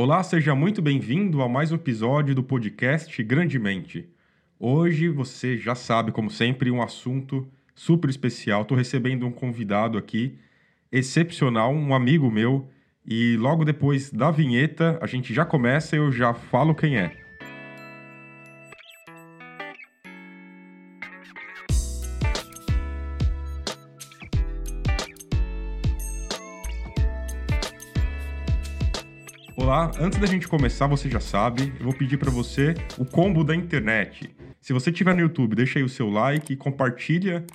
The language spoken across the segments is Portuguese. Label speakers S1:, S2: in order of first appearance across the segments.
S1: Olá, seja muito bem-vindo a mais um episódio do podcast Grandemente. Hoje você já sabe, como sempre, um assunto super especial. Estou recebendo um convidado aqui excepcional, um amigo meu, e logo depois da vinheta a gente já começa e eu já falo quem é. Antes da gente começar, você já sabe, eu vou pedir para você o combo da internet. Se você estiver no YouTube, deixa aí o seu like, compartilha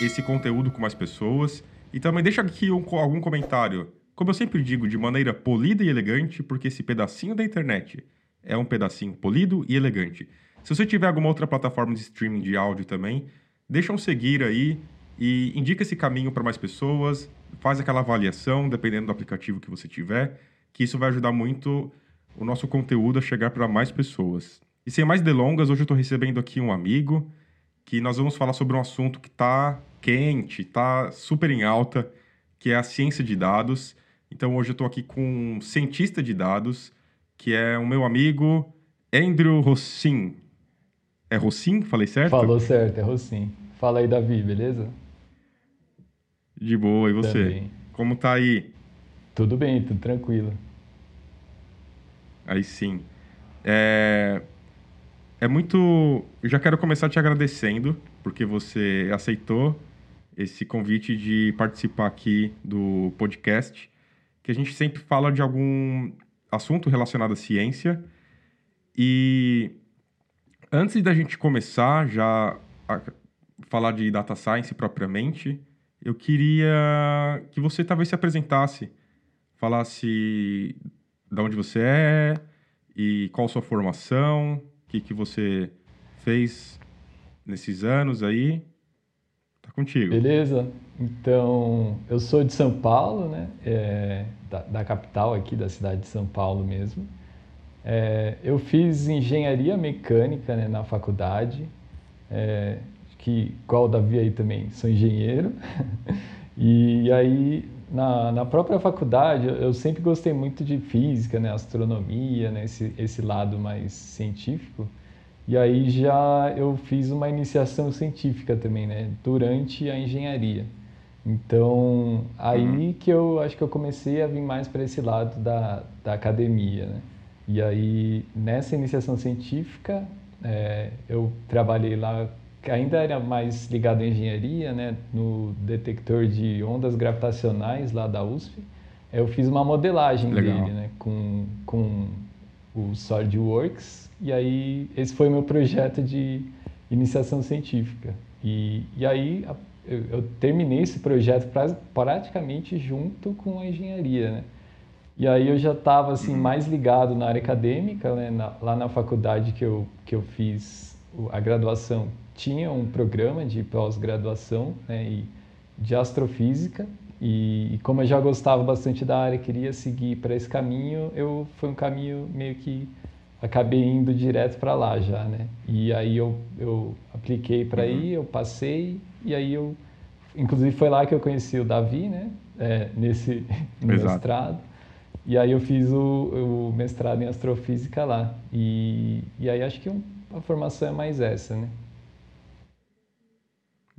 S1: esse conteúdo com mais pessoas e também deixa aqui um, algum comentário. Como eu sempre digo, de maneira polida e elegante, porque esse pedacinho da internet é um pedacinho polido e elegante. Se você tiver alguma outra plataforma de streaming de áudio também, deixa um seguir aí e indica esse caminho para mais pessoas, faz aquela avaliação, dependendo do aplicativo que você tiver que isso vai ajudar muito o nosso conteúdo a chegar para mais pessoas. E sem mais delongas, hoje eu estou recebendo aqui um amigo que nós vamos falar sobre um assunto que está quente, está super em alta, que é a ciência de dados. Então hoje eu estou aqui com um cientista de dados, que é o meu amigo Andrew Rossin. É Rossin? Falei certo?
S2: Falou certo, é Rossin. Fala aí, Davi, beleza?
S1: De boa, e você? Também. Como tá aí?
S2: Tudo bem, tudo tranquilo.
S1: Aí sim. É, é muito. Eu já quero começar te agradecendo, porque você aceitou esse convite de participar aqui do podcast, que a gente sempre fala de algum assunto relacionado à ciência. E antes da gente começar já a falar de data science propriamente, eu queria que você talvez se apresentasse, falasse de onde você é e qual sua formação, o que, que você fez nesses anos aí. Tá contigo.
S2: Beleza. Então, eu sou de São Paulo, né? É, da, da, capital aqui, da cidade de São Paulo mesmo. É, eu fiz engenharia mecânica né, na faculdade, é, que, igual o Davi aí também, sou engenheiro. e aí, na, na própria faculdade, eu sempre gostei muito de física, né, astronomia, né, esse, esse lado mais científico. E aí já eu fiz uma iniciação científica também, né, durante a engenharia. Então, aí uhum. que eu acho que eu comecei a vir mais para esse lado da, da academia, né? E aí, nessa iniciação científica, é, eu trabalhei lá ainda era mais ligado à engenharia, né, no detector de ondas gravitacionais lá da USP. Eu fiz uma modelagem Legal. dele, né, com, com o SolidWorks, e aí esse foi meu projeto de iniciação científica. E, e aí eu, eu terminei esse projeto pra, praticamente junto com a engenharia, né. E aí eu já estava assim mais ligado na área acadêmica, né, na, lá na faculdade que eu, que eu fiz a graduação tinha um programa de pós-graduação né, de astrofísica e, e, como eu já gostava bastante da área, queria seguir para esse caminho, eu foi um caminho meio que acabei indo direto para lá já, né? E aí eu, eu apliquei para uhum. ir, eu passei e aí eu, inclusive foi lá que eu conheci o Davi, né? É, nesse mestrado. E aí eu fiz o, o, mestrado em astrofísica lá. E, e aí acho que a formação é mais essa, né?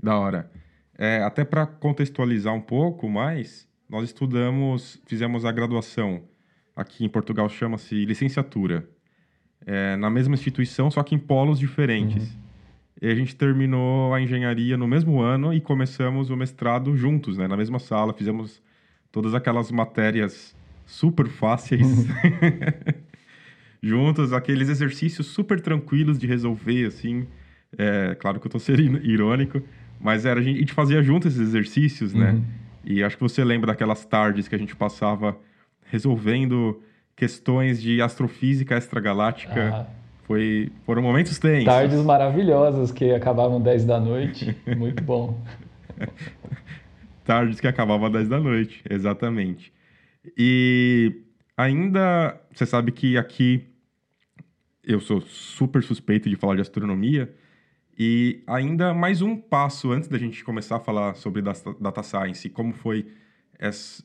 S1: Da hora. É, até para contextualizar um pouco mais, nós estudamos, fizemos a graduação, aqui em Portugal chama-se licenciatura, é, na mesma instituição, só que em polos diferentes. Uhum. E a gente terminou a engenharia no mesmo ano e começamos o mestrado juntos, né, na mesma sala, fizemos todas aquelas matérias super fáceis juntos, aqueles exercícios super tranquilos de resolver, assim. É, claro que eu estou sendo irônico, mas era, a gente fazia junto esses exercícios, né? Uhum. E acho que você lembra daquelas tardes que a gente passava resolvendo questões de astrofísica extragaláctica. Ah. Foi, foram momentos tensos.
S2: Tardes maravilhosas que acabavam 10 da noite. Muito bom.
S1: Tardes que acabavam 10 da noite, exatamente. E ainda, você sabe que aqui eu sou super suspeito de falar de astronomia, e ainda mais um passo antes da gente começar a falar sobre data science, como foi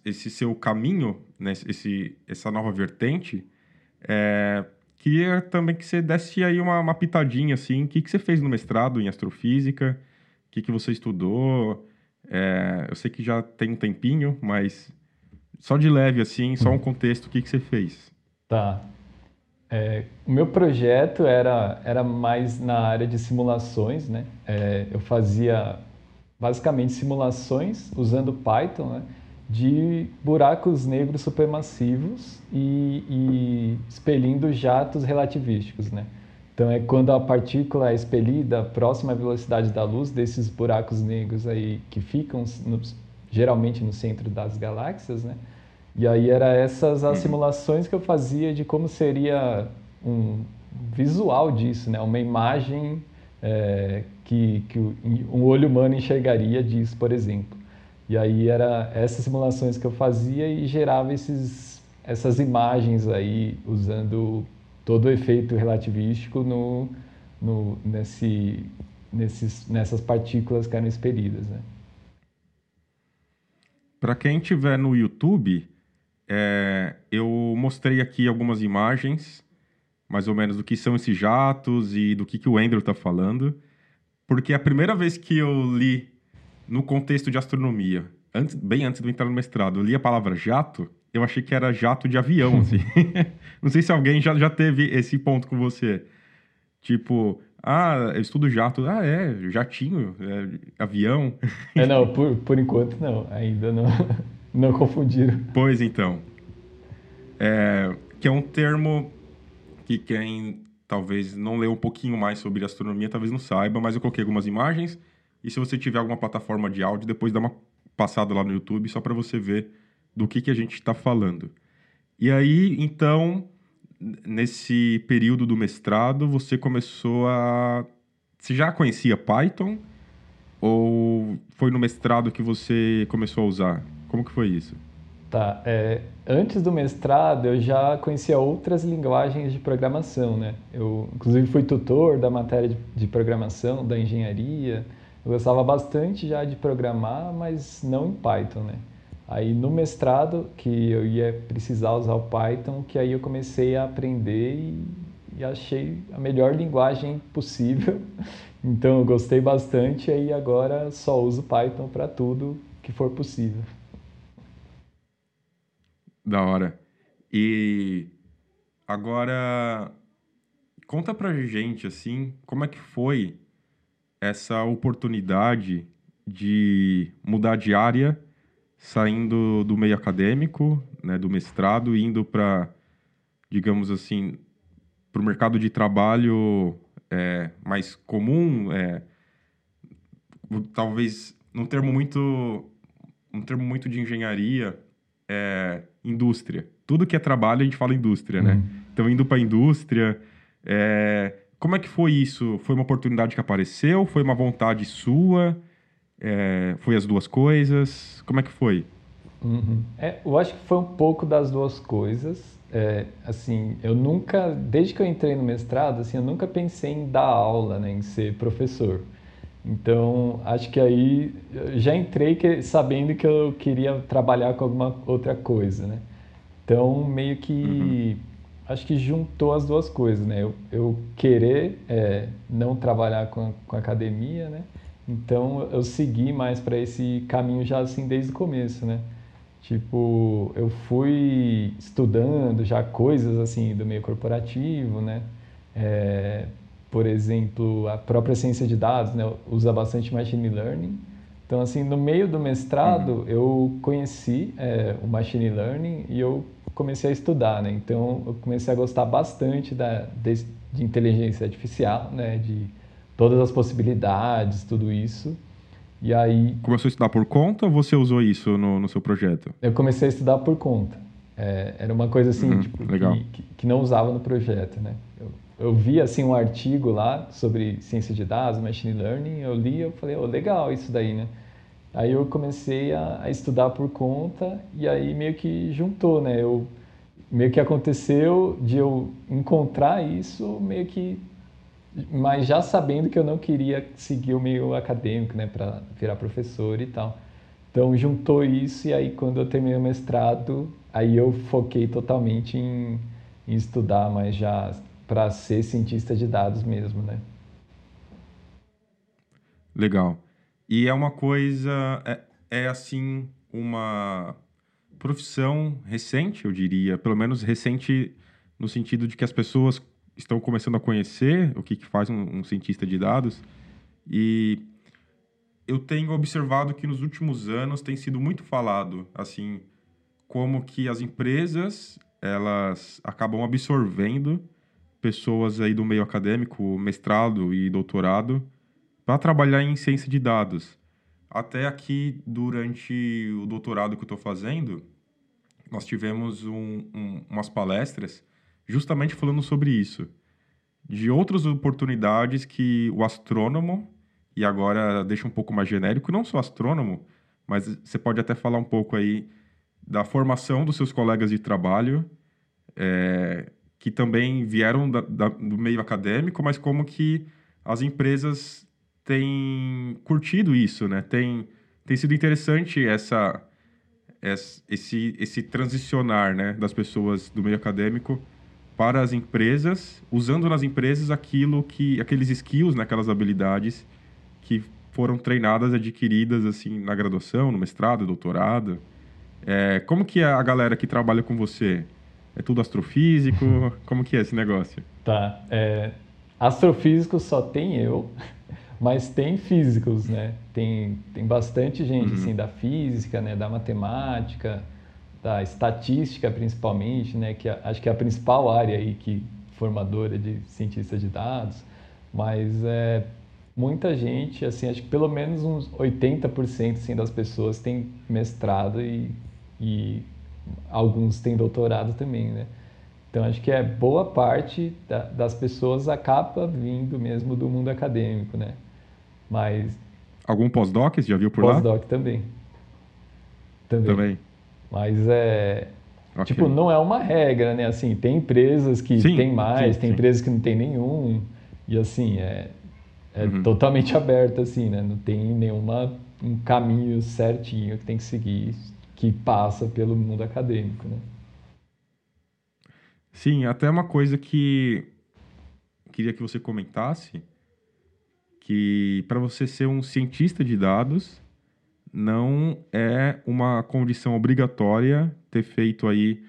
S1: esse seu caminho, né, esse, essa nova vertente, É, queria também que você desse aí uma, uma pitadinha, assim, o que, que você fez no mestrado em astrofísica, o que, que você estudou, é, eu sei que já tem um tempinho, mas só de leve, assim, só um contexto, o que, que você fez?
S2: Tá. É, o meu projeto era, era mais na área de simulações, né? É, eu fazia basicamente simulações usando Python, né? de buracos negros supermassivos e, e expelindo jatos relativísticos, né? Então é quando a partícula é expelida próxima à velocidade da luz desses buracos negros aí que ficam no, geralmente no centro das galáxias, né? E aí era essas as uhum. simulações que eu fazia de como seria um visual disso, né? Uma imagem é, que, que um olho humano enxergaria disso, por exemplo. E aí era essas simulações que eu fazia e gerava esses, essas imagens aí usando todo o efeito relativístico no, no, nesse, nesses, nessas partículas que eram expelidas. Né?
S1: Para quem estiver no YouTube, é, eu mostrei aqui algumas imagens, mais ou menos do que são esses jatos e do que, que o Andrew está falando, porque a primeira vez que eu li no contexto de astronomia, antes, bem antes de eu entrar no mestrado, eu li a palavra jato, eu achei que era jato de avião, assim. Não sei se alguém já, já teve esse ponto com você. Tipo, ah, eu estudo jato. Ah, é, jatinho, é, avião.
S2: É, não, por, por enquanto não, ainda não, não confundiram.
S1: Pois então. É, que é um termo que quem talvez não leu um pouquinho mais sobre astronomia talvez não saiba, mas eu coloquei algumas imagens. E se você tiver alguma plataforma de áudio, depois dá uma passada lá no YouTube só para você ver do que, que a gente está falando. E aí, então, nesse período do mestrado, você começou a. Você já conhecia Python? Ou foi no mestrado que você começou a usar? Como que foi isso?
S2: Tá. É, antes do mestrado, eu já conhecia outras linguagens de programação, né? Eu, inclusive, fui tutor da matéria de, de programação, da engenharia. Eu gostava bastante já de programar, mas não em Python, né? Aí no mestrado, que eu ia precisar usar o Python, que aí eu comecei a aprender e, e achei a melhor linguagem possível. Então eu gostei bastante aí agora só uso Python para tudo que for possível.
S1: Da hora. E agora conta pra gente assim, como é que foi essa oportunidade de mudar de área saindo do meio acadêmico, né, do mestrado, indo para, digamos assim, para o mercado de trabalho é, mais comum, é, talvez num termo muito, um termo muito de engenharia, é, indústria. Tudo que é trabalho a gente fala indústria, né? uhum. né? Então indo para a indústria, é, como é que foi isso? Foi uma oportunidade que apareceu? Foi uma vontade sua? É, foi as duas coisas? Como é que foi?
S2: Uhum. É, eu acho que foi um pouco das duas coisas. É, assim, eu nunca, desde que eu entrei no mestrado, assim, eu nunca pensei em dar aula, né, em ser professor. Então, acho que aí já entrei que, sabendo que eu queria trabalhar com alguma outra coisa, né? Então, meio que uhum. acho que juntou as duas coisas, né? Eu, eu querer é, não trabalhar com, com academia, né? Então eu segui mais para esse caminho já assim desde o começo, né? Tipo, eu fui estudando já coisas assim do meio corporativo, né? É, por exemplo, a própria ciência de dados, né? Usa bastante machine learning. Então, assim, no meio do mestrado, uhum. eu conheci é, o machine learning e eu comecei a estudar, né? Então, eu comecei a gostar bastante da, de, de inteligência artificial, né? De todas as possibilidades, tudo isso. E aí...
S1: Começou a estudar por conta ou você usou isso no, no seu projeto?
S2: Eu comecei a estudar por conta. É, era uma coisa assim, uhum, tipo, que, que, não usava no projeto, né? Eu, eu vi assim um artigo lá sobre ciência de dados, machine learning, eu li, eu falei, oh, legal isso daí, né? Aí eu comecei a, a, estudar por conta e aí meio que juntou, né? Eu meio que aconteceu de eu encontrar isso meio que mas já sabendo que eu não queria seguir o meio acadêmico, né, para virar professor e tal. Então juntou isso e aí quando eu terminei o mestrado, aí eu foquei totalmente em, em estudar, mas já para ser cientista de dados mesmo, né?
S1: Legal. E é uma coisa, é, é assim, uma profissão recente, eu diria, pelo menos recente no sentido de que as pessoas estão começando a conhecer o que, que faz um, um cientista de dados. E eu tenho observado que nos últimos anos tem sido muito falado, assim, como que as empresas elas acabam absorvendo pessoas aí do meio acadêmico, mestrado e doutorado, para trabalhar em ciência de dados. Até aqui, durante o doutorado que eu estou fazendo, nós tivemos um, um, umas palestras justamente falando sobre isso. De outras oportunidades que o astrônomo, e agora deixa um pouco mais genérico, não só astrônomo, mas você pode até falar um pouco aí da formação dos seus colegas de trabalho, é, que também vieram da, da, do meio acadêmico, mas como que as empresas têm curtido isso, né? Tem, tem sido interessante essa esse, esse transicionar né, das pessoas do meio acadêmico para as empresas, usando nas empresas aquilo que, aqueles skills, né, aquelas habilidades que foram treinadas, adquiridas assim na graduação, no mestrado, doutorado. É, como que é a galera que trabalha com você? É tudo astrofísico? como que é esse negócio?
S2: Tá. É, astrofísico só tem eu mas tem físicos, né? Tem, tem bastante gente uhum. assim da física, né? Da matemática, da estatística principalmente, né? Que acho que é a principal área aí que formadora de cientistas de dados, mas é muita gente, assim, acho que pelo menos uns 80% assim, das pessoas têm mestrado e, e alguns têm doutorado também, né? Então acho que é boa parte da, das pessoas acaba vindo mesmo do mundo acadêmico, né? Mas.
S1: Algum pós-doc? Já viu por lá?
S2: Pós-doc também. também. Também. Mas é. Okay. Tipo, não é uma regra, né? Assim, tem empresas que sim, tem mais, sim, tem sim. empresas que não tem nenhum. E assim, é, é uhum. totalmente aberto, assim, né? Não tem nenhuma um caminho certinho que tem que seguir que passa pelo mundo acadêmico, né?
S1: Sim, até uma coisa que queria que você comentasse que para você ser um cientista de dados não é uma condição obrigatória ter feito aí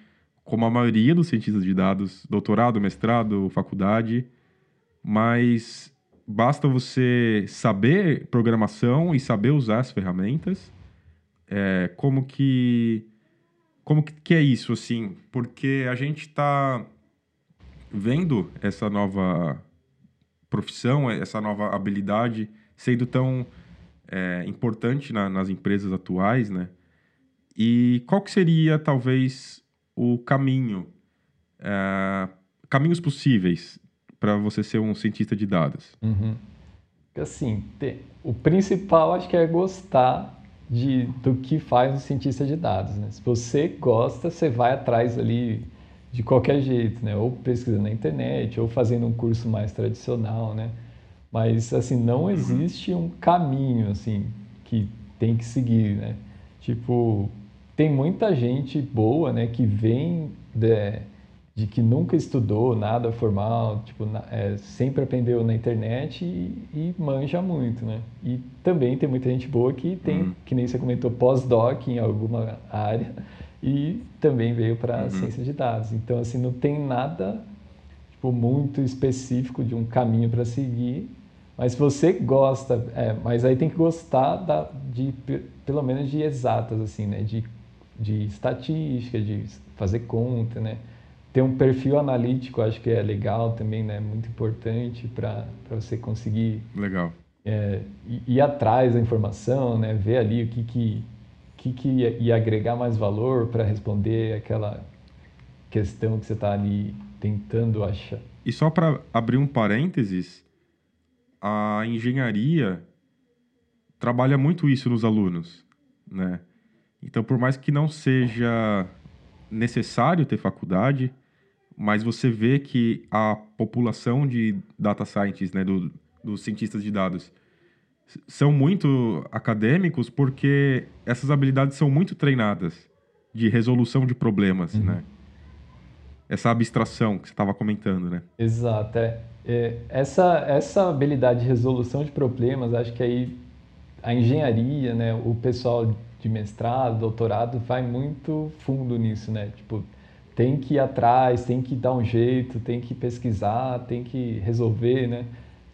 S1: como a maioria dos cientistas de dados, doutorado, mestrado, faculdade, mas basta você saber programação e saber usar as ferramentas. É, como que como que é isso assim? Porque a gente está vendo essa nova profissão, essa nova habilidade sendo tão é, importante na, nas empresas atuais, né? E qual que seria, talvez, o caminho, é, caminhos possíveis para você ser um cientista de dados?
S2: Uhum. Assim, o principal acho que é gostar de, do que faz um cientista de dados. Né? Se você gosta, você vai atrás ali de qualquer jeito, né? Ou pesquisando na internet, ou fazendo um curso mais tradicional, né? Mas assim não uhum. existe um caminho assim que tem que seguir, né? Tipo, tem muita gente boa, né, que vem de, de que nunca estudou nada formal, tipo, é, sempre aprendeu na internet e, e, manja muito, né? E também tem muita gente boa que tem, uhum. que nem você comentou, pós-doc em alguma área e também veio para uhum. ciência de dados. Então, assim, não tem nada tipo, muito específico de um caminho para seguir, mas você gosta, é, mas aí tem que gostar da, de, pelo menos de exatas, assim, né? De, de estatística, de fazer conta, né? Ter um perfil analítico, acho que é legal também, né? Muito importante para você conseguir...
S1: Legal.
S2: É, ir, atrás da informação, né? Ver ali o que, que que, que ia, ia agregar mais valor para responder aquela questão que você está ali tentando achar.
S1: E só para abrir um parênteses, a engenharia trabalha muito isso nos alunos, né? Então, por mais que não seja necessário ter faculdade, mas você vê que a população de data scientists, né, do, dos cientistas de dados, são muito acadêmicos porque essas habilidades são muito treinadas de resolução de problemas, uhum. né? essa abstração que você estava comentando, né?
S2: Exato. É. É, essa, essa habilidade de resolução de problemas, acho que aí a engenharia, né, o pessoal de mestrado, doutorado, vai muito fundo nisso, né? Tipo, tem que ir atrás, tem que dar um jeito, tem que pesquisar, tem que resolver, né?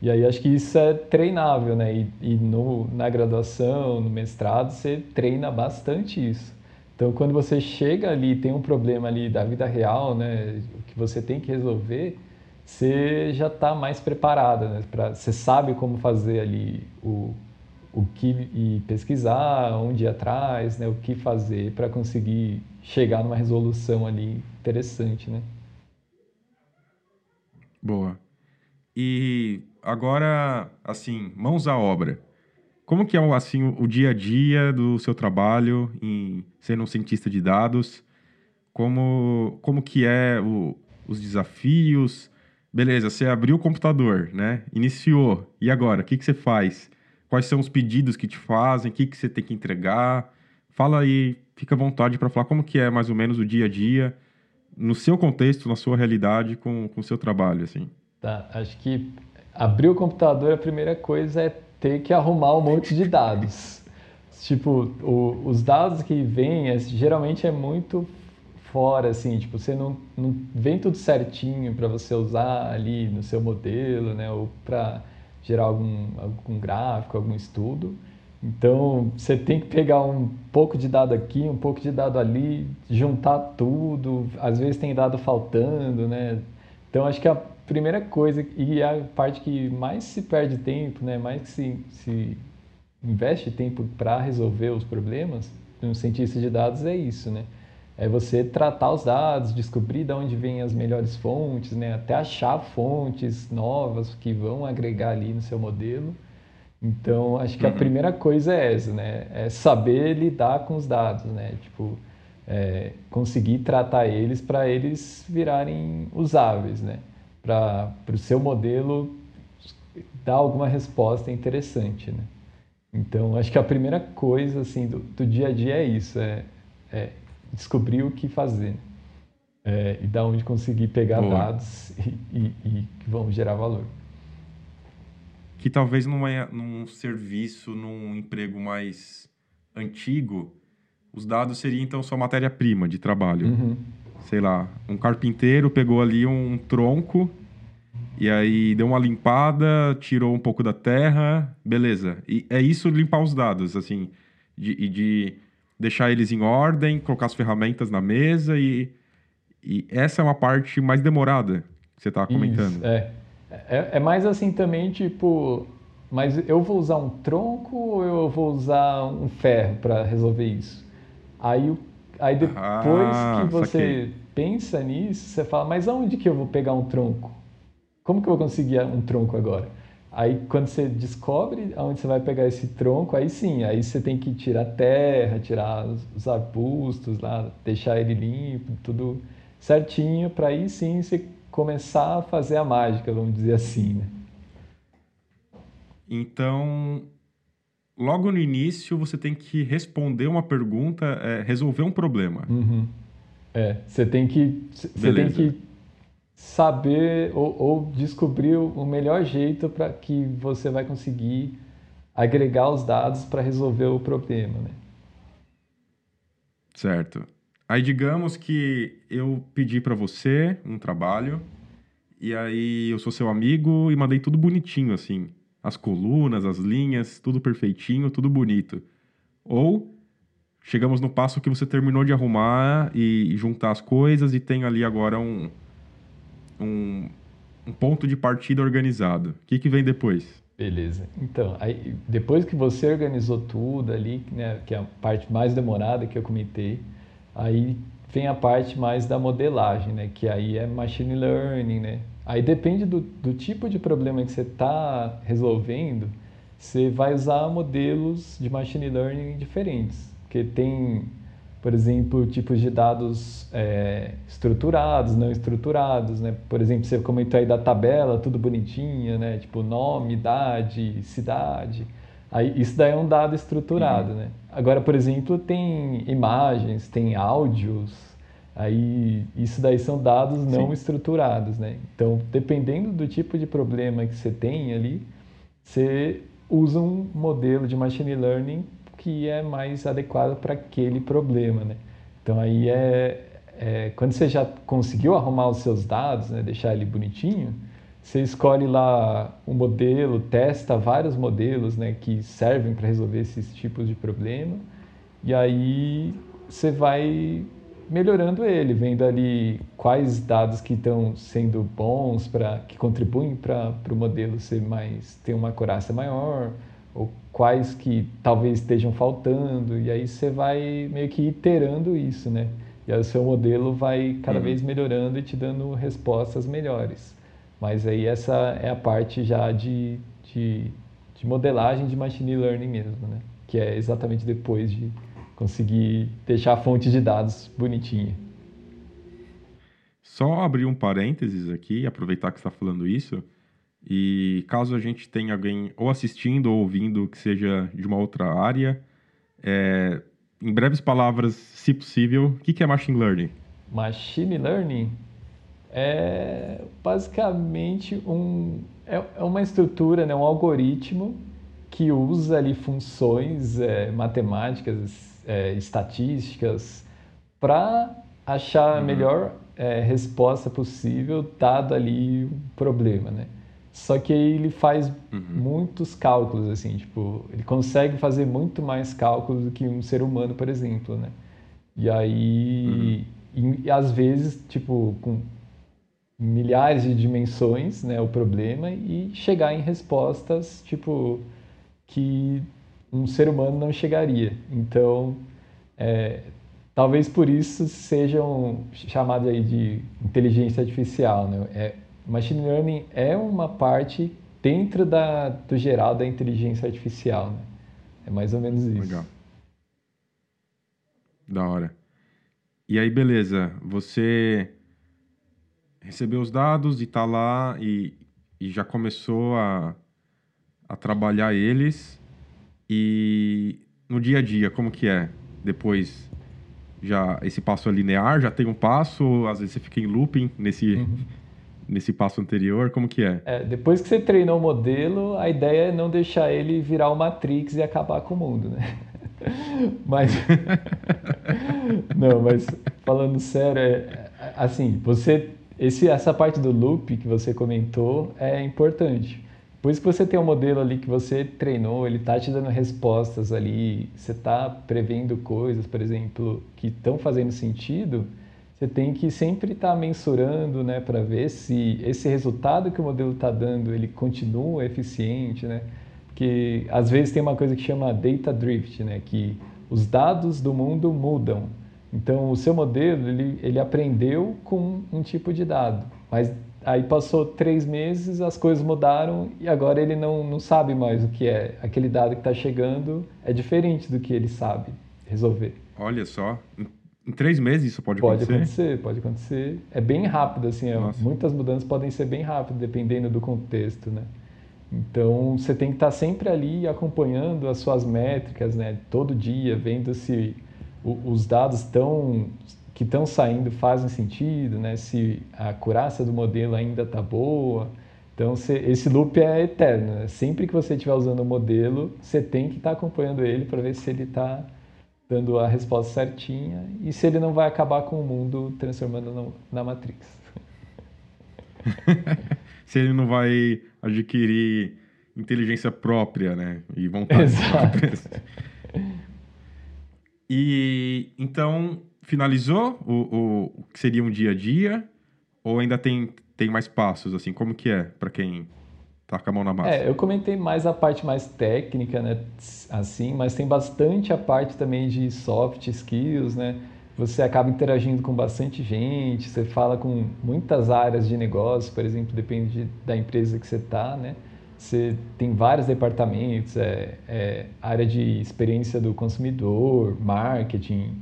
S2: E aí acho que isso é treinável, né? E, e no, na graduação, no mestrado, você treina bastante isso. Então, quando você chega ali, tem um problema ali da vida real, né? Que você tem que resolver, você já está mais preparado, né? Pra, você sabe como fazer ali o, o que e pesquisar, onde ir atrás, né? O que fazer para conseguir chegar numa resolução ali interessante, né?
S1: Boa. E agora, assim, mãos à obra. Como que é assim o dia a dia do seu trabalho em sendo um cientista de dados? Como como que é o, os desafios? Beleza, você abriu o computador, né? Iniciou. E agora, o que, que você faz? Quais são os pedidos que te fazem? O que, que você tem que entregar? Fala aí, fica à vontade para falar como que é mais ou menos o dia a dia no seu contexto, na sua realidade com o seu trabalho, assim.
S2: Tá, acho que abrir o computador, a primeira coisa é ter que arrumar um monte de dados. Tipo, o, os dados que vêm, é, geralmente é muito fora, assim, tipo, você não, não vem tudo certinho para você usar ali no seu modelo, né, ou para gerar algum, algum gráfico, algum estudo. Então, você tem que pegar um pouco de dado aqui, um pouco de dado ali, juntar tudo. Às vezes tem dado faltando, né? Então, acho que a primeira coisa, e a parte que mais se perde tempo, né? mais que se, se investe tempo para resolver os problemas, um cientista de dados é isso, né? É você tratar os dados, descobrir de onde vêm as melhores fontes, né? Até achar fontes novas que vão agregar ali no seu modelo então, acho que a uhum. primeira coisa é essa, né? É saber lidar com os dados, né? Tipo, é, conseguir tratar eles para eles virarem usáveis, né? Para o seu modelo dar alguma resposta interessante, né? Então, acho que a primeira coisa, assim, do, do dia a dia é isso, é, é descobrir o que fazer. É, e da onde conseguir pegar Boa. dados e, e, e que vão gerar valor
S1: que talvez numa, num serviço, num emprego mais antigo, os dados seriam então sua matéria-prima de trabalho. Uhum. Sei lá, um carpinteiro pegou ali um tronco e aí deu uma limpada, tirou um pouco da terra, beleza. E é isso limpar os dados, assim, de, de deixar eles em ordem, colocar as ferramentas na mesa e, e essa é uma parte mais demorada que você estava comentando.
S2: Isso, é. É, é mais assim também, tipo, mas eu vou usar um tronco ou eu vou usar um ferro para resolver isso? Aí, aí depois ah, que você saquei. pensa nisso, você fala, mas aonde que eu vou pegar um tronco? Como que eu vou conseguir um tronco agora? Aí quando você descobre aonde você vai pegar esse tronco, aí sim, aí você tem que tirar terra, tirar os arbustos lá, deixar ele limpo, tudo certinho, para aí sim você começar a fazer a mágica, vamos dizer assim. Né?
S1: Então, logo no início, você tem que responder uma pergunta, é, resolver um problema.
S2: Uhum. É, você tem que, você tem que saber ou, ou descobrir o melhor jeito para que você vai conseguir agregar os dados para resolver o problema, né?
S1: Certo. Aí digamos que eu pedi para você um trabalho e aí eu sou seu amigo e mandei tudo bonitinho assim, as colunas, as linhas, tudo perfeitinho, tudo bonito. Ou chegamos no passo que você terminou de arrumar e juntar as coisas e tem ali agora um um, um ponto de partida organizado. O que, que vem depois?
S2: Beleza. Então, aí, depois que você organizou tudo ali, né, que é a parte mais demorada que eu comentei, Aí vem a parte mais da modelagem, né? Que aí é machine learning, né? Aí depende do, do tipo de problema que você está resolvendo, você vai usar modelos de machine learning diferentes. Porque tem, por exemplo, tipos de dados é, estruturados, não estruturados, né? Por exemplo, você comentou aí da tabela, tudo bonitinha, né? Tipo nome, idade, cidade. Aí, isso daí é um dado estruturado, uhum. né? Agora, por exemplo, tem imagens, tem áudios, Aí, isso daí são dados não Sim. estruturados, né? Então, dependendo do tipo de problema que você tem ali, você usa um modelo de machine learning que é mais adequado para aquele problema, né? Então, aí é, é, quando você já conseguiu arrumar os seus dados, né, deixar ele bonitinho, você escolhe lá um modelo, testa vários modelos né, que servem para resolver esses tipos de problema, e aí você vai melhorando ele, vendo ali quais dados que estão sendo bons para que contribuem para o modelo ser mais ter uma acurácia maior ou quais que talvez estejam faltando e aí você vai meio que iterando isso, né? E aí o seu modelo vai cada uhum. vez melhorando e te dando respostas melhores. Mas aí essa é a parte já de, de, de modelagem de machine learning mesmo, né? Que é exatamente depois de conseguir deixar a fonte de dados bonitinha.
S1: Só abrir um parênteses aqui, aproveitar que está falando isso, e caso a gente tenha alguém ou assistindo ou ouvindo que seja de uma outra área, é, em breves palavras, se possível, o que é Machine Learning?
S2: Machine Learning é basicamente um, é, é uma estrutura, né, um algoritmo que usa ali funções é, matemáticas é, estatísticas para achar a uhum. melhor é, resposta possível dado ali o problema, né? Só que ele faz uhum. muitos cálculos, assim, tipo, ele consegue fazer muito mais cálculos do que um ser humano, por exemplo, né? E aí, uhum. e, e às vezes, tipo, com milhares de dimensões, né, o problema, e chegar em respostas, tipo, que um ser humano não chegaria. Então, é, talvez por isso sejam chamados aí de inteligência artificial. Né? É, machine learning é uma parte dentro da, do geral da inteligência artificial. Né? É mais ou menos isso.
S1: Legal. Da hora. E aí, beleza, você recebeu os dados e está lá e, e já começou a, a trabalhar eles e no dia a dia, como que é? Depois, já esse passo é linear, já tem um passo, às vezes você fica em looping nesse, uhum. nesse passo anterior, como que é?
S2: é? Depois que você treinou o modelo, a ideia é não deixar ele virar o Matrix e acabar com o mundo, né? mas... não, mas falando sério, é, assim, você... Esse, essa parte do loop que você comentou é importante por isso que você tem um modelo ali que você treinou, ele está te dando respostas ali, você está prevendo coisas, por exemplo, que estão fazendo sentido, você tem que sempre estar tá mensurando, né, para ver se esse resultado que o modelo está dando, ele continua eficiente, né? Porque às vezes tem uma coisa que chama data drift, né, que os dados do mundo mudam. Então, o seu modelo, ele, ele aprendeu com um tipo de dado, mas Aí passou três meses, as coisas mudaram e agora ele não, não sabe mais o que é. Aquele dado que está chegando é diferente do que ele sabe resolver.
S1: Olha só, em três meses isso pode,
S2: pode
S1: acontecer?
S2: Pode acontecer, pode acontecer. É bem rápido, assim, é, muitas mudanças podem ser bem rápidas, dependendo do contexto, né? Então, você tem que estar sempre ali acompanhando as suas métricas, né? Todo dia, vendo se os dados estão que estão saindo fazem sentido, né? se a acurácia do modelo ainda está boa. Então, se, esse loop é eterno. Né? Sempre que você estiver usando o modelo, você tem que estar tá acompanhando ele para ver se ele está dando a resposta certinha e se ele não vai acabar com o mundo transformando no, na Matrix.
S1: se ele não vai adquirir inteligência própria, né? E vontade
S2: Exato.
S1: E então finalizou o, o, o que seria um dia a dia? Ou ainda tem, tem mais passos, assim? Como que é para quem tá com a mão na massa?
S2: É, eu comentei mais a parte mais técnica, né? Assim, mas tem bastante a parte também de soft skills, né? Você acaba interagindo com bastante gente, você fala com muitas áreas de negócio, por exemplo, depende de, da empresa que você está, né? Você tem vários departamentos, é, é, área de experiência do consumidor, marketing,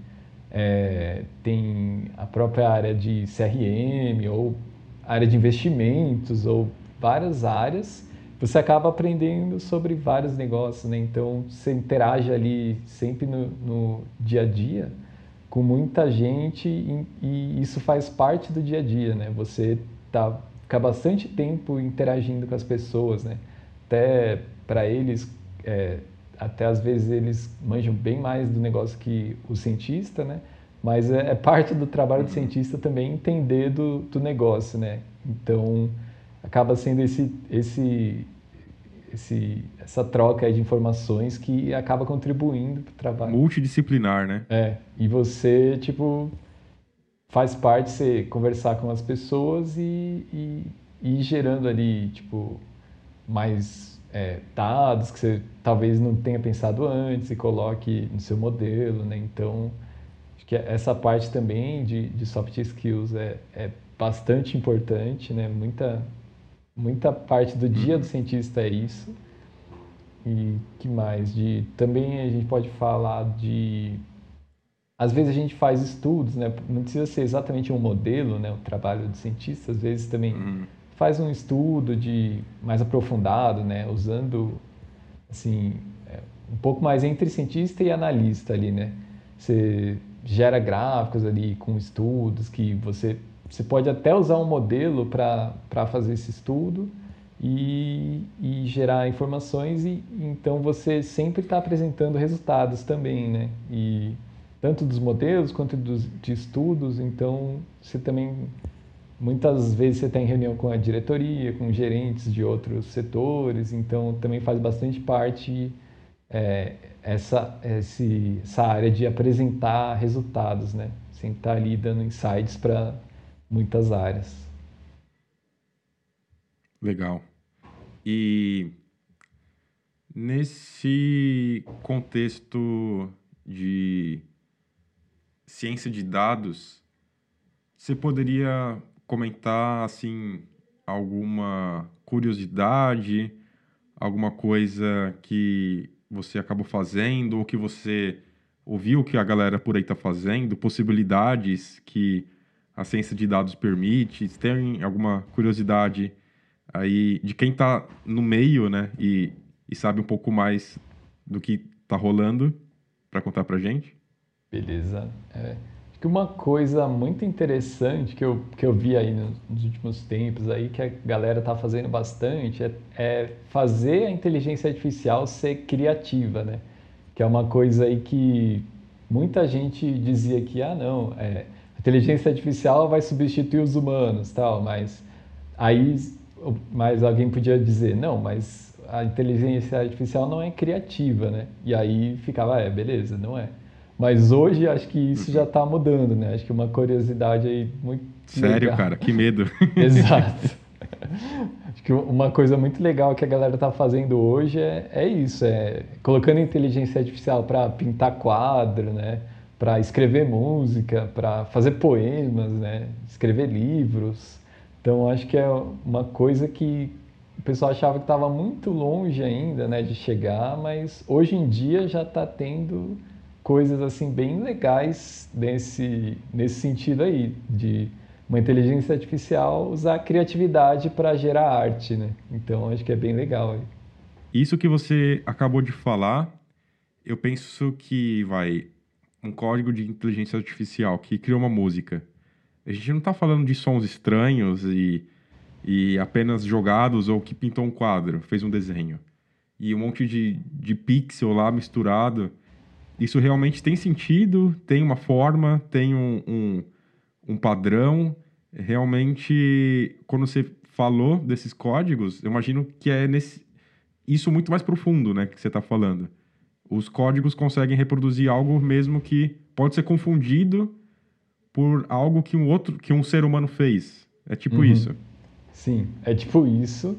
S2: é, tem a própria área de CRM ou área de investimentos ou várias áreas, você acaba aprendendo sobre vários negócios, né? Então você interage ali sempre no, no dia a dia com muita gente e, e, isso faz parte do dia a dia, né? Você tá fica bastante tempo interagindo com as pessoas, né? Até para eles, é, até às vezes eles manjam bem mais do negócio que o cientista, né? Mas é, é parte do trabalho do cientista também entender do, do negócio, né? Então acaba sendo esse esse esse, essa troca de informações que acaba contribuindo para o trabalho.
S1: Multidisciplinar, né?
S2: É, e você, tipo, faz parte você conversar com as pessoas e, e, e ir gerando ali, tipo, mais é, dados que você talvez não tenha pensado antes e coloque no seu modelo, né? Então, acho que essa parte também de, de soft skills é, é bastante importante, né? Muita, muita parte do dia do uhum. cientista é isso. E que mais? De, também a gente pode falar de. Às vezes a gente faz estudos, né? não precisa ser exatamente um modelo, né? o trabalho de cientista, às vezes também uhum. faz um estudo de mais aprofundado, né? usando assim, é, um pouco mais entre cientista e analista ali, né? Você gera gráficos ali com estudos que você você pode até usar um modelo para fazer esse estudo e, e gerar informações e então você sempre está apresentando resultados também, né? E tanto dos modelos quanto dos, de estudos, então você também muitas vezes você tem reunião com a diretoria, com gerentes de outros setores, então também faz bastante parte é, essa, esse, essa área de apresentar resultados, né? Sem estar ali dando insights para muitas áreas.
S1: Legal. E nesse contexto de ciência de dados, você poderia comentar assim alguma curiosidade, alguma coisa que você acabou fazendo ou que você ouviu que a galera por aí está fazendo, possibilidades que a ciência de dados permite? Se tem alguma curiosidade aí de quem está no meio, né, e, e sabe um pouco mais do que está rolando para contar para gente?
S2: Beleza. É, acho que uma coisa muito interessante que eu, que eu vi aí nos, nos últimos tempos aí que a galera está fazendo bastante é, é, fazer a inteligência artificial ser criativa, né? Que é uma coisa aí que muita gente dizia que ah não, é, inteligência artificial vai substituir os humanos, tal, mas aí mas alguém podia dizer, não, mas a inteligência artificial não é criativa, né? E aí ficava, é, beleza, não é. Mas hoje acho que isso já está mudando, né? Acho que uma curiosidade aí muito
S1: Sério,
S2: legal.
S1: cara, que medo.
S2: Exato. acho que uma coisa muito legal que a galera está fazendo hoje é, é isso, é colocando inteligência artificial para pintar quadro, né? para escrever música, para fazer poemas, né? escrever livros. Então acho que é uma coisa que o pessoal achava que estava muito longe ainda né, de chegar, mas hoje em dia já está tendo coisas assim bem legais nesse, nesse sentido aí, de uma inteligência artificial usar a criatividade para gerar arte. Né? Então acho que é bem legal. Aí.
S1: Isso que você acabou de falar, eu penso que vai um código de inteligência artificial que criou uma música. A gente não está falando de sons estranhos e, e apenas jogados ou que pintou um quadro, fez um desenho. E um monte de, de pixel lá misturado. Isso realmente tem sentido, tem uma forma, tem um, um, um padrão. Realmente, quando você falou desses códigos, eu imagino que é nesse, isso muito mais profundo, né, que você está falando os códigos conseguem reproduzir algo mesmo que pode ser confundido por algo que um outro, que um ser humano fez. É tipo uhum. isso.
S2: Sim, é tipo isso.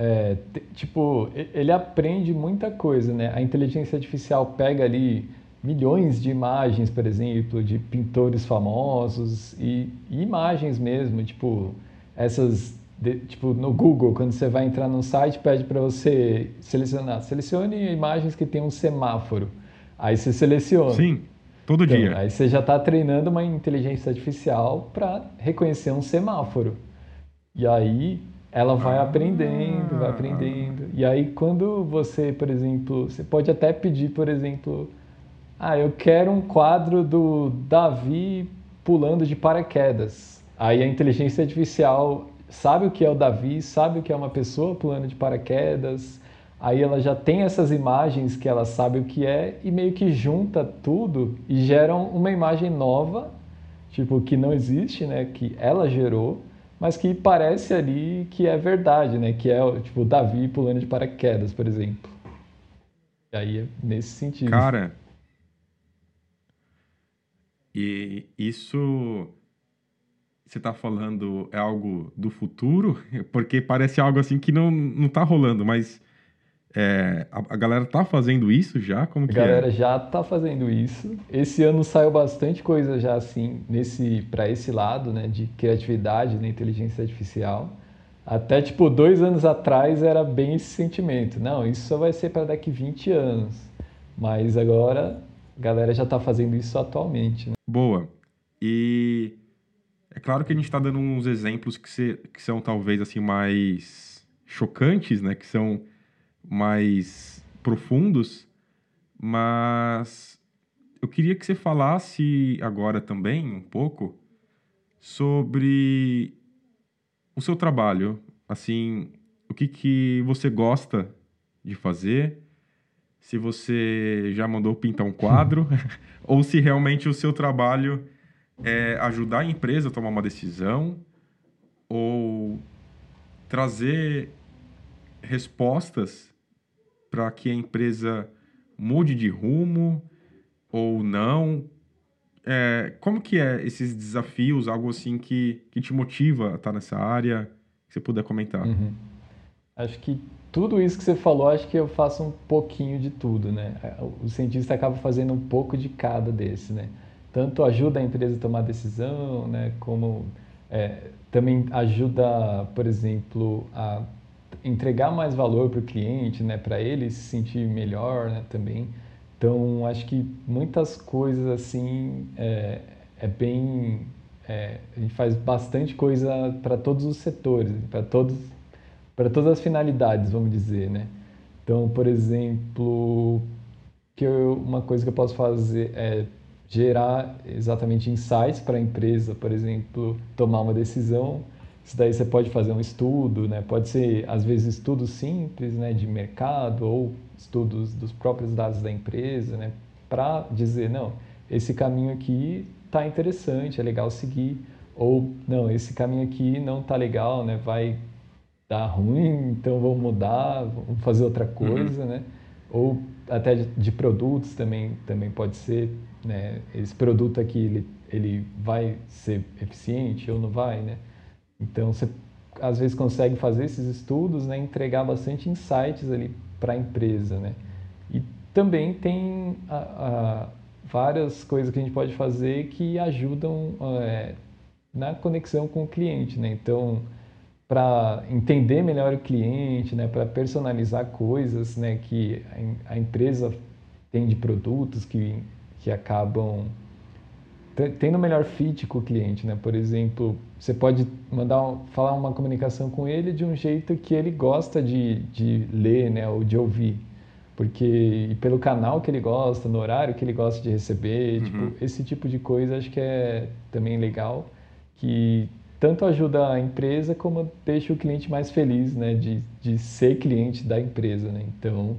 S2: É, tipo, ele aprende muita coisa, né? A inteligência artificial pega ali milhões de imagens, por exemplo, de pintores famosos e, e imagens mesmo, tipo, essas de, tipo, no Google, quando você vai entrar num site, pede para você selecionar. Selecione imagens que tem um semáforo. Aí você seleciona.
S1: Sim, todo então, dia.
S2: Aí você já está treinando uma inteligência artificial para reconhecer um semáforo. E aí ela vai ah. aprendendo, vai aprendendo. E aí quando você, por exemplo, você pode até pedir, por exemplo, ah, eu quero um quadro do Davi pulando de paraquedas. Aí a inteligência artificial sabe o que é o Davi, sabe o que é uma pessoa pulando de paraquedas. Aí ela já tem essas imagens que ela sabe o que é e meio que junta tudo e gera uma imagem nova, tipo que não existe, né, que ela gerou, mas que parece ali que é verdade, né, que é tipo Davi pulando de paraquedas, por exemplo. E aí é nesse sentido.
S1: Cara, e isso você está falando é algo do futuro? Porque parece algo assim que não, não tá rolando, mas é, a, a, galera tá fazendo isso já? Como que
S2: a galera
S1: é?
S2: já tá fazendo isso. Esse ano saiu bastante coisa já assim, nesse para esse lado, né, de criatividade na inteligência artificial. Até tipo dois anos atrás era bem esse sentimento. Não, isso só vai ser para daqui 20 anos. Mas agora a galera já está fazendo isso atualmente. Né?
S1: Boa. E é claro que a gente está dando uns exemplos que, se, que são talvez assim mais chocantes, né? Que são mais profundos, mas eu queria que você falasse agora também um pouco sobre o seu trabalho, assim, o que, que você gosta de fazer? Se você já mandou pintar um quadro, ou se realmente o seu trabalho é ajudar a empresa a tomar uma decisão, ou trazer respostas para que a empresa mude de rumo ou não. É, como que é esses desafios, algo assim que, que te motiva a estar nessa área? Que você puder comentar.
S2: Uhum. Acho que tudo isso que você falou, acho que eu faço um pouquinho de tudo, né? O cientista acaba fazendo um pouco de cada desse, né? Tanto ajuda a empresa a tomar decisão, né? Como é, também ajuda, por exemplo, a entregar mais valor para o cliente, né? Para ele se sentir melhor, né? Também. Então, acho que muitas coisas assim é, é bem é, a gente faz bastante coisa para todos os setores, para todos para todas as finalidades, vamos dizer, né? Então, por exemplo, que eu, uma coisa que eu posso fazer é gerar exatamente insights para a empresa, por exemplo, tomar uma decisão. Isso daí você pode fazer um estudo, né? Pode ser às vezes estudos simples, né, de mercado ou estudos dos próprios dados da empresa, né, para dizer não, esse caminho aqui está interessante, é legal seguir, ou não, esse caminho aqui não está legal, né, vai tá ruim, então vamos mudar, vamos fazer outra uhum. coisa, uhum. né? Ou até de, de, produtos também, também pode ser, né? Esse produto aqui, ele, ele vai ser eficiente ou não vai, né? Então, você às vezes consegue fazer esses estudos, né? Entregar bastante insights ali para a empresa, né? E também tem a, a, várias coisas que a gente pode fazer que ajudam é, na conexão com o cliente, né? Então, para entender melhor o cliente, né, para personalizar coisas né, que a, a, empresa tem de produtos que, que acabam tendo melhor fit com o cliente, né? Por exemplo, você pode mandar falar uma comunicação com ele de um jeito que ele gosta de, de ler, né, ou de ouvir, porque pelo canal que ele gosta, no horário que ele gosta de receber, uhum. tipo, esse tipo de coisa acho que é também legal, que tanto ajuda a empresa como deixa o cliente mais feliz, né, de, de ser cliente da empresa, né? Então,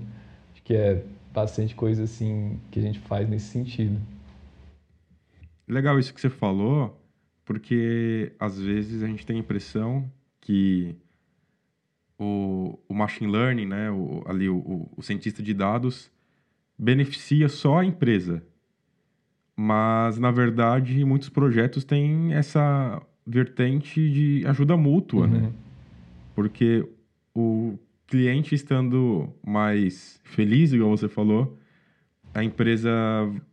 S2: acho que é bastante coisa assim que a gente faz nesse sentido.
S1: Legal isso que você falou, porque às vezes a gente tem a impressão que o, o machine learning, né, o, ali o, o cientista de dados beneficia só a empresa, mas na verdade muitos projetos têm essa vertente de ajuda mútua, né? uhum. né? Porque o cliente estando mais feliz, igual você falou, a empresa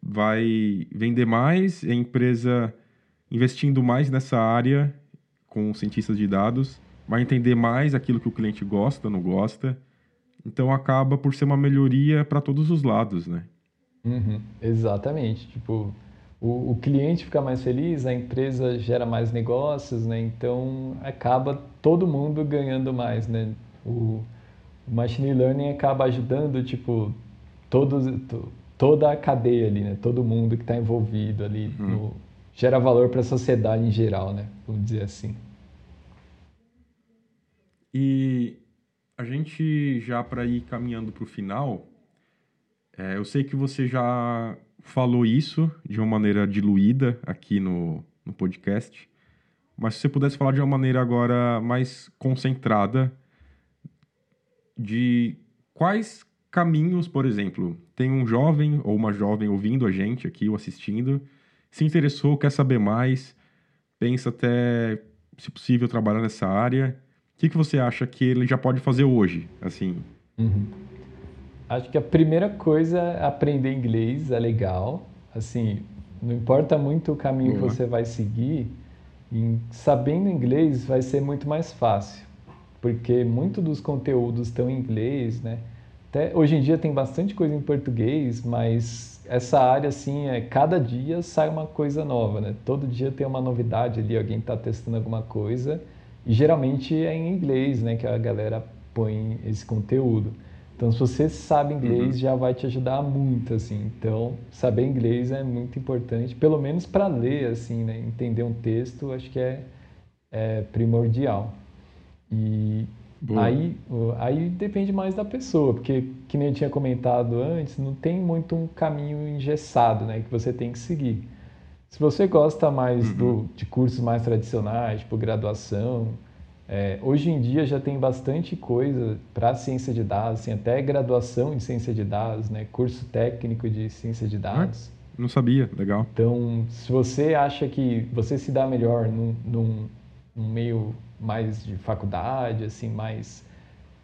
S1: vai vender mais, a empresa investindo mais nessa área com cientistas de dados, vai entender mais aquilo que o cliente gosta, não gosta. Então acaba por ser uma melhoria para todos os lados, né?
S2: Uhum. Exatamente. Tipo, o, o, cliente fica mais feliz, a empresa gera mais negócios, né? Então acaba todo mundo ganhando mais, né? O, o machine learning acaba ajudando, tipo, todos, toda a cadeia ali, né? Todo mundo que está envolvido ali uhum. no, gera valor para a sociedade em geral, né? Vamos dizer assim.
S1: E a gente já para ir caminhando para o final, é, eu sei que você já falou isso de uma maneira diluída aqui no, no podcast, mas se você pudesse falar de uma maneira agora mais concentrada de quais caminhos, por exemplo, tem um jovem ou uma jovem ouvindo a gente aqui ou assistindo, se interessou, quer saber mais, pensa até, se possível, trabalhar nessa área. O que, que você acha que ele já pode fazer hoje, assim?
S2: Uhum. Acho que a primeira coisa é aprender inglês, é legal. Assim, não importa muito o caminho Boa. que você vai seguir, em, sabendo inglês vai ser muito mais fácil, porque muito dos conteúdos estão em inglês, né? Até hoje em dia tem bastante coisa em português, mas essa área assim é cada dia sai uma coisa nova, né? Todo dia tem uma novidade ali, alguém está testando alguma coisa e geralmente é em inglês, né, que a galera põe esse conteúdo. Então, se você sabe inglês, uhum. já vai te ajudar muito, assim. Então, saber inglês é muito importante, pelo menos para ler, assim, né? Entender um texto, acho que é, é primordial. E aí, aí depende mais da pessoa, porque, que nem eu tinha comentado antes, não tem muito um caminho engessado, né? Que você tem que seguir. Se você gosta mais uhum. do, de cursos mais tradicionais, tipo graduação, é, hoje em dia já tem bastante coisa para ciência de dados, assim, até graduação em ciência de dados, né? curso técnico de ciência de dados.
S1: Ah, não sabia, legal.
S2: Então, se você acha que você se dá melhor num, num, num meio mais de faculdade, assim, mais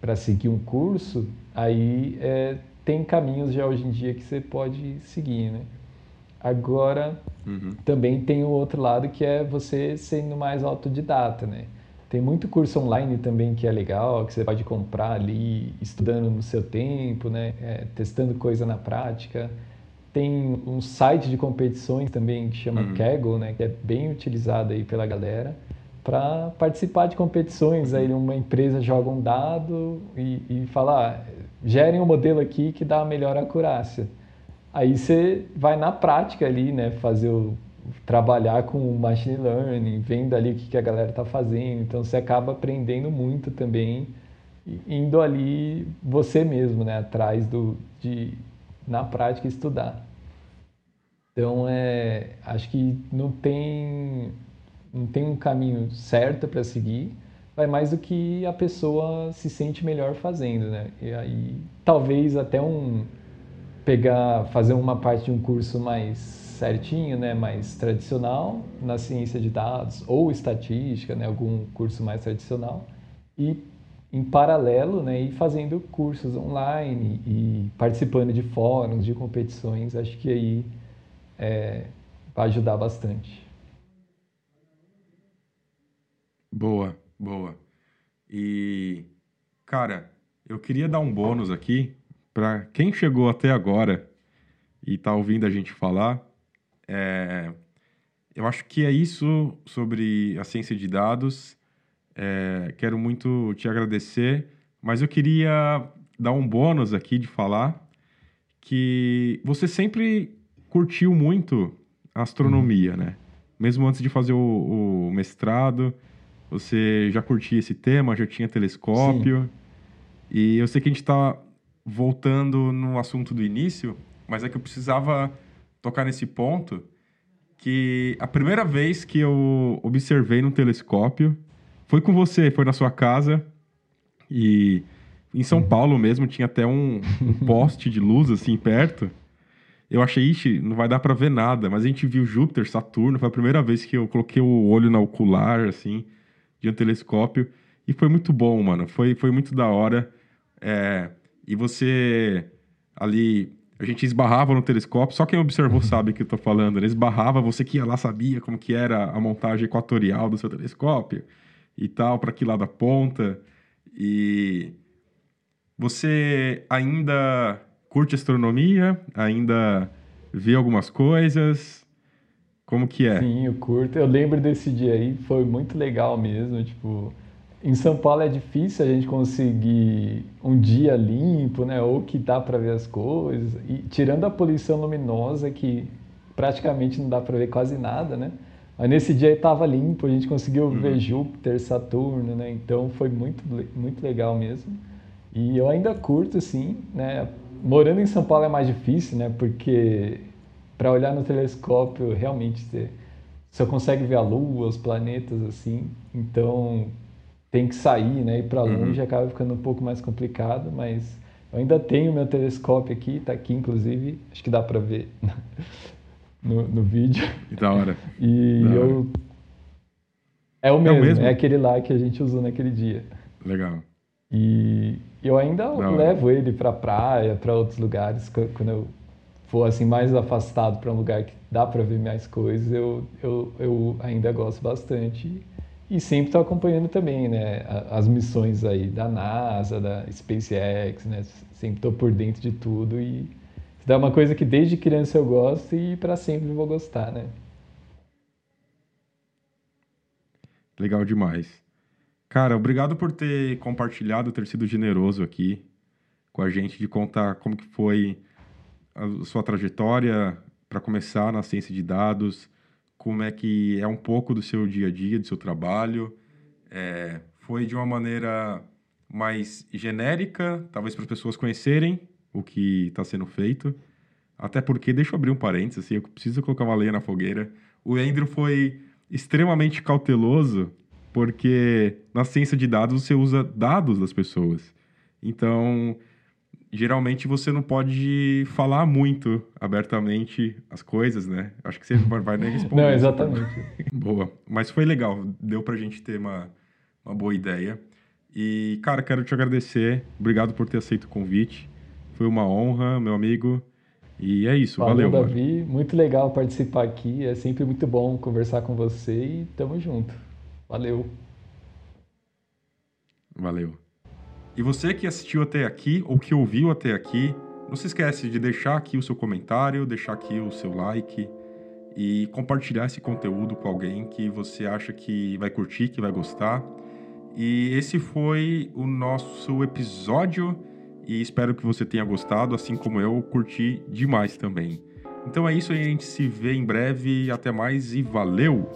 S2: para seguir um curso, aí é, tem caminhos já hoje em dia que você pode seguir, né? Agora, uhum. também tem o outro lado que é você sendo mais autodidata, né? Tem muito curso online também que é legal, que você pode comprar ali, estudando no seu tempo, né? É, testando coisa na prática. Tem um site de competições também que chama uhum. Kaggle, né? Que é bem utilizado aí pela galera para participar de competições. Aí uma empresa joga um dado e, e fala, ah, gerem um modelo aqui que dá a melhor acurácia. Aí você vai na prática ali, né? Fazer o trabalhar com machine learning, vendo ali o que, que a galera está fazendo. Então você acaba aprendendo muito também, indo ali você mesmo, né, atrás do de na prática estudar. Então é, acho que não tem não tem um caminho certo para seguir, vai mais do que a pessoa se sente melhor fazendo, né? E aí talvez até um pegar fazer uma parte de um curso mais certinho, né, mais tradicional na ciência de dados ou estatística, né, algum curso mais tradicional e em paralelo, né, ir fazendo cursos online e participando de fóruns, de competições, acho que aí é, vai ajudar bastante.
S1: Boa, boa. E cara, eu queria dar um bônus aqui para quem chegou até agora e está ouvindo a gente falar. É, eu acho que é isso sobre a ciência de dados. É, quero muito te agradecer, mas eu queria dar um bônus aqui de falar que você sempre curtiu muito a astronomia, né? Mesmo antes de fazer o, o mestrado, você já curtia esse tema, já tinha telescópio. Sim. E eu sei que a gente está voltando no assunto do início, mas é que eu precisava tocar nesse ponto que a primeira vez que eu observei no telescópio foi com você, foi na sua casa e em São Paulo mesmo tinha até um, um poste de luz assim perto. Eu achei, ixi, não vai dar para ver nada, mas a gente viu Júpiter, Saturno, foi a primeira vez que eu coloquei o olho na ocular assim, de um telescópio e foi muito bom, mano. Foi foi muito da hora. É, e você ali a gente esbarrava no telescópio, só quem observou sabe o que eu tô falando, né? Esbarrava, você que ia lá sabia como que era a montagem equatorial do seu telescópio e tal, para que lado aponta. E você ainda curte astronomia? Ainda vê algumas coisas? Como que é?
S2: Sim, eu curto. Eu lembro desse dia aí, foi muito legal mesmo, tipo, em São Paulo é difícil a gente conseguir um dia limpo, né? Ou que dá para ver as coisas. E tirando a poluição luminosa, que praticamente não dá para ver quase nada, né? Mas nesse dia estava limpo, a gente conseguiu uhum. ver Júpiter, Saturno, né? Então foi muito, muito legal mesmo. E eu ainda curto, assim, né? Morando em São Paulo é mais difícil, né? Porque para olhar no telescópio, realmente você só consegue ver a Lua, os planetas, assim. Então tem que sair, né? Ir para uhum. longe uhum. acaba ficando um pouco mais complicado, mas eu ainda tenho meu telescópio aqui, está aqui inclusive, acho que dá para ver no, no vídeo.
S1: Que da hora.
S2: E da eu. Hora. É o mesmo, é o mesmo, é aquele lá que a gente usou naquele dia.
S1: Legal.
S2: E eu ainda da levo hora. ele para praia, para outros lugares, quando eu for assim mais afastado para um lugar que dá para ver mais coisas, eu, eu, eu ainda gosto bastante. E sempre estou acompanhando também, né, as missões aí da NASA, da SpaceX, né, sempre estou por dentro de tudo e é uma coisa que desde criança eu gosto e para sempre vou gostar, né.
S1: Legal demais. Cara, obrigado por ter compartilhado, ter sido generoso aqui com a gente, de contar como que foi a sua trajetória para começar na ciência de dados, como é que é um pouco do seu dia a dia, do seu trabalho. É, foi de uma maneira mais genérica, talvez para as pessoas conhecerem o que está sendo feito. Até porque, deixa eu abrir um parênteses, assim, eu preciso colocar uma lenha na fogueira. O Andrew foi extremamente cauteloso, porque na ciência de dados você usa dados das pessoas. Então, geralmente você não pode falar muito abertamente as coisas, né? Acho que você não vai nem responder.
S2: não, exatamente.
S1: Boa. Mas foi legal. Deu pra gente ter uma, uma boa ideia. E, cara, quero te agradecer. Obrigado por ter aceito o convite. Foi uma honra, meu amigo. E é isso. Valeu,
S2: Valeu Davi. Mano. Muito legal participar aqui. É sempre muito bom conversar com você e tamo junto. Valeu.
S1: Valeu. E você que assistiu até aqui ou que ouviu até aqui, não se esquece de deixar aqui o seu comentário, deixar aqui o seu like e compartilhar esse conteúdo com alguém que você acha que vai curtir, que vai gostar. E esse foi o nosso episódio e espero que você tenha gostado, assim como eu curti demais também. Então é isso, a gente se vê em breve, até mais e valeu!